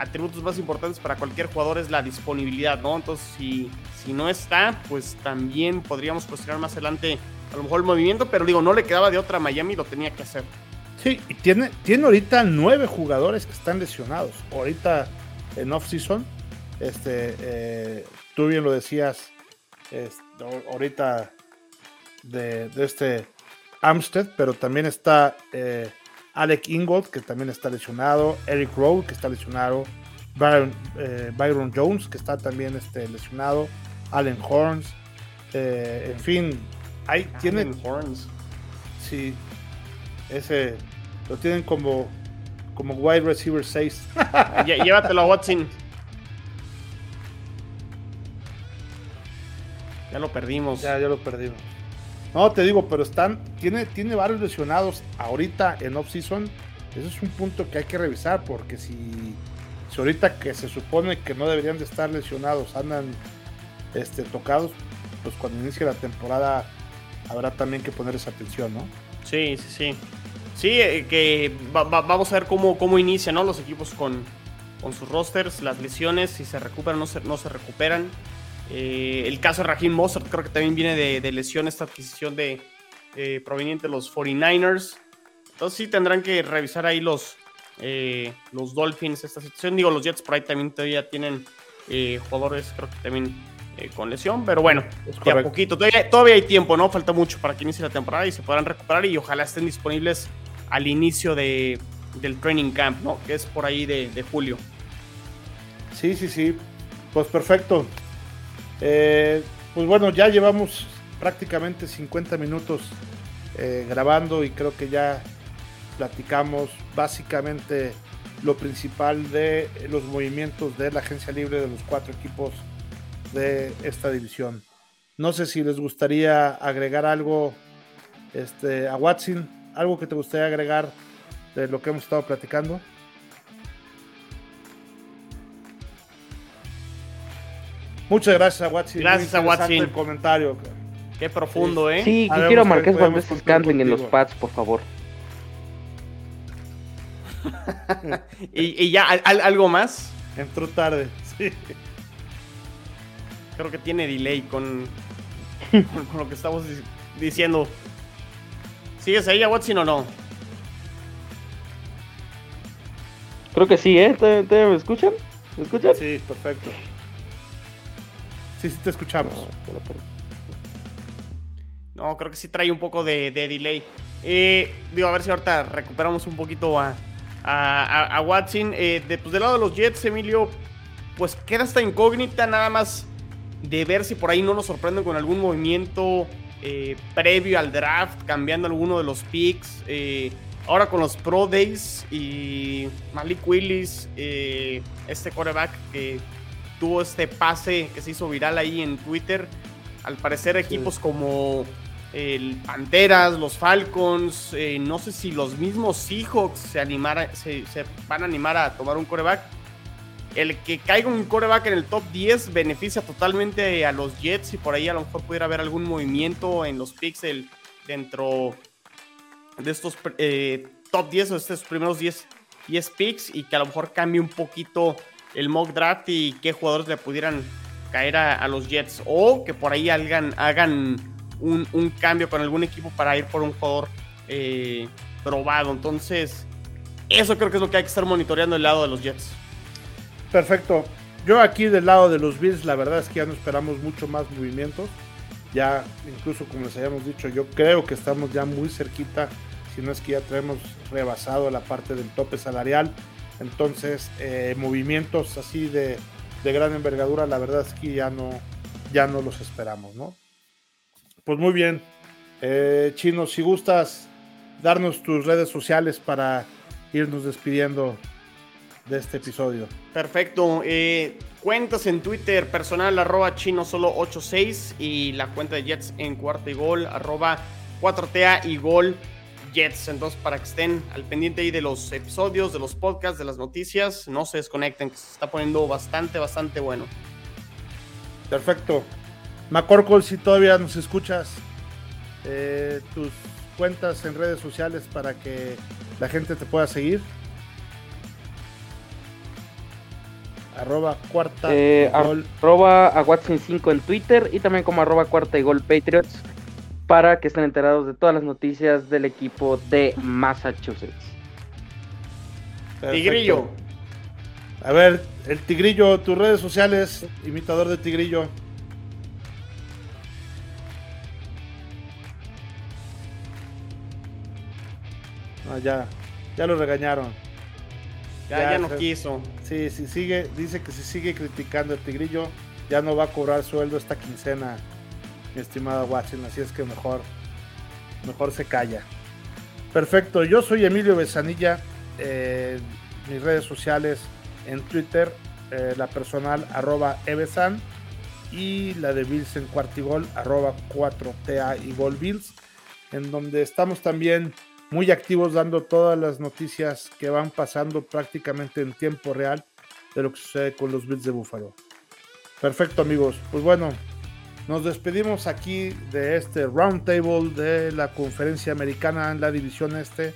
C: atributos más importantes para cualquier jugador es la disponibilidad, ¿no? Entonces, si, si no está, pues también podríamos cuestionar más adelante a lo mejor el movimiento, pero digo, no le quedaba de otra Miami, lo tenía que hacer.
A: Sí, y tiene, tiene ahorita nueve jugadores que están lesionados. Ahorita en off-season, este, eh, tú bien lo decías, ahorita de, este Amstead, pero también está eh, Alec Ingold, que también está lesionado, Eric Rowe, que está lesionado, Byron, eh, Byron Jones, que está también este, lesionado, Allen Horns, eh, en fin, hay, tienen... Horns. Sí, ese lo tienen como, como wide receiver 6.
C: Llévatelo a Watson. Ya lo perdimos.
A: Ya, ya lo perdimos. No, te digo, pero están, tiene, tiene varios lesionados ahorita en off-season. Ese es un punto que hay que revisar, porque si, si ahorita que se supone que no deberían de estar lesionados andan este, tocados, pues cuando inicie la temporada habrá también que poner esa atención, ¿no?
C: Sí, sí, sí. Sí, eh, que vamos a ver cómo, cómo inician ¿no? los equipos con, con sus rosters, las lesiones, si se recuperan o no se, no se recuperan. Eh, el caso de Raheem Mostert creo que también viene de, de lesión esta adquisición de eh, proveniente de los 49ers. Entonces sí tendrán que revisar ahí los, eh, los Dolphins esta situación. Digo, los Jets por ahí también todavía tienen jugadores, creo que también con lesión, pero bueno, de a poquito. Todavía, todavía, hay tiempo, ¿no? Falta mucho para que inicie la temporada y se podrán recuperar y ojalá estén disponibles al inicio de, del training camp, ¿no? Que es por ahí de, de julio.
A: Sí, sí, sí. Pues perfecto. Eh, pues bueno, ya llevamos prácticamente 50 minutos eh, grabando y creo que ya platicamos básicamente lo principal de los movimientos de la agencia libre de los cuatro equipos de esta división. No sé si les gustaría agregar algo este, a Watson, algo que te gustaría agregar de lo que hemos estado platicando. Muchas gracias a Watson.
C: Gracias a Watson.
A: el comentario.
C: Qué profundo, ¿eh?
B: Sí, que quiero Marqués Valdés Scantling en los pads, por favor.
C: y, ya, ¿algo más?
A: Entró tarde, sí.
C: Creo que tiene delay con, con, lo que estamos diciendo. ¿Sigues ahí a Watson o no?
B: Creo que sí, ¿eh? me escuchan? ¿Me escuchan?
A: Sí, perfecto. Sí, sí te escuchamos.
C: No, creo que sí trae un poco de, delay. Eh, digo, a ver si ahorita recuperamos un poquito a, a, Watson. Eh, de, pues, del lado de los Jets, Emilio, pues queda esta incógnita nada más de ver si por ahí no nos sorprenden con algún movimiento eh, previo al draft, cambiando alguno de los picks. ahora con los Pro Days y Malik Willis, eh, este quarterback que tuvo este pase que se hizo viral ahí en Twitter, al parecer equipos como el Panteras, los Falcons, eh, no sé si los mismos Seahawks se, animara, se, van a animar a tomar un coreback. El que caiga un coreback en el top 10 beneficia totalmente a los Jets y por ahí a lo mejor pudiera haber algún movimiento en los pixel dentro de estos eh, top 10 o estos primeros 10, 10 picks y que a lo mejor cambie un poquito el mock draft y qué jugadores le pudieran caer a, los Jets o que por ahí hagan, hagan un, cambio con algún equipo para ir por un jugador eh, probado. Entonces, eso creo que es lo que hay que estar monitoreando el lado de los Jets.
A: Perfecto. Yo aquí del lado de los Bills, la verdad es que ya no esperamos mucho más movimientos. Ya, incluso como les habíamos dicho, yo creo que estamos ya muy cerquita, si no es que ya tenemos rebasado la parte del tope salarial. Entonces, eh, movimientos así de, de, gran envergadura, la verdad es que ya no, ya no los esperamos, ¿no? Pues muy bien. Eh, Chino, si gustas darnos tus redes sociales para irnos despidiendo de este episodio.
C: Perfecto. Eh, cuentas en Twitter personal arroba chino solo 86 y la cuenta de Jets en cuarto y gol arroba 4TA y gol Jets. Entonces para que estén al pendiente ahí de los episodios, de los podcasts, de las noticias, no se desconecten, que se está poniendo bastante, bastante bueno.
A: Perfecto. Macorcol, si todavía nos escuchas, eh, tus cuentas en redes sociales para que la gente te pueda seguir. Arroba cuarta
B: eh, gol. Arroba a Watson 5 en Twitter y también como arroba cuarta y gol Patriots para que estén enterados de todas las noticias del equipo de Massachusetts.
C: Tigrillo.
A: A ver, el Tigrillo, tus redes sociales, imitador de Tigrillo. Ah, ya, ya lo regañaron.
C: Ya, ya, no quiso.
A: Sí, sí, sigue, dice que si sigue criticando el tigrillo, ya no va a cobrar sueldo esta quincena, mi estimada Watson, así es que mejor, mejor se calla. Perfecto, yo soy Emilio Besanilla, eh, mis redes sociales en Twitter, eh, la personal arroba evesan y la de Bills en cuartigol arroba 4TA y Bills, en donde estamos también muy activos dando todas las noticias que van pasando prácticamente en tiempo real de lo que sucede con los Bills de Buffalo. Perfecto amigos, pues bueno, nos despedimos aquí de este roundtable de la conferencia americana en la división este,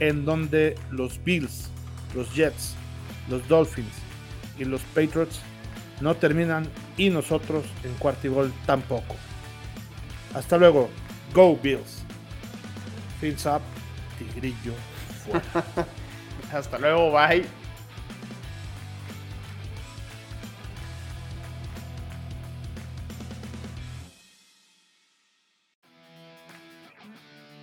A: en donde los Bills, los Jets, los Dolphins y los Patriots no terminan y nosotros en cuartigol tampoco. Hasta luego, Go Bills. Fins up, tigrillo.
C: Hasta luego, bye.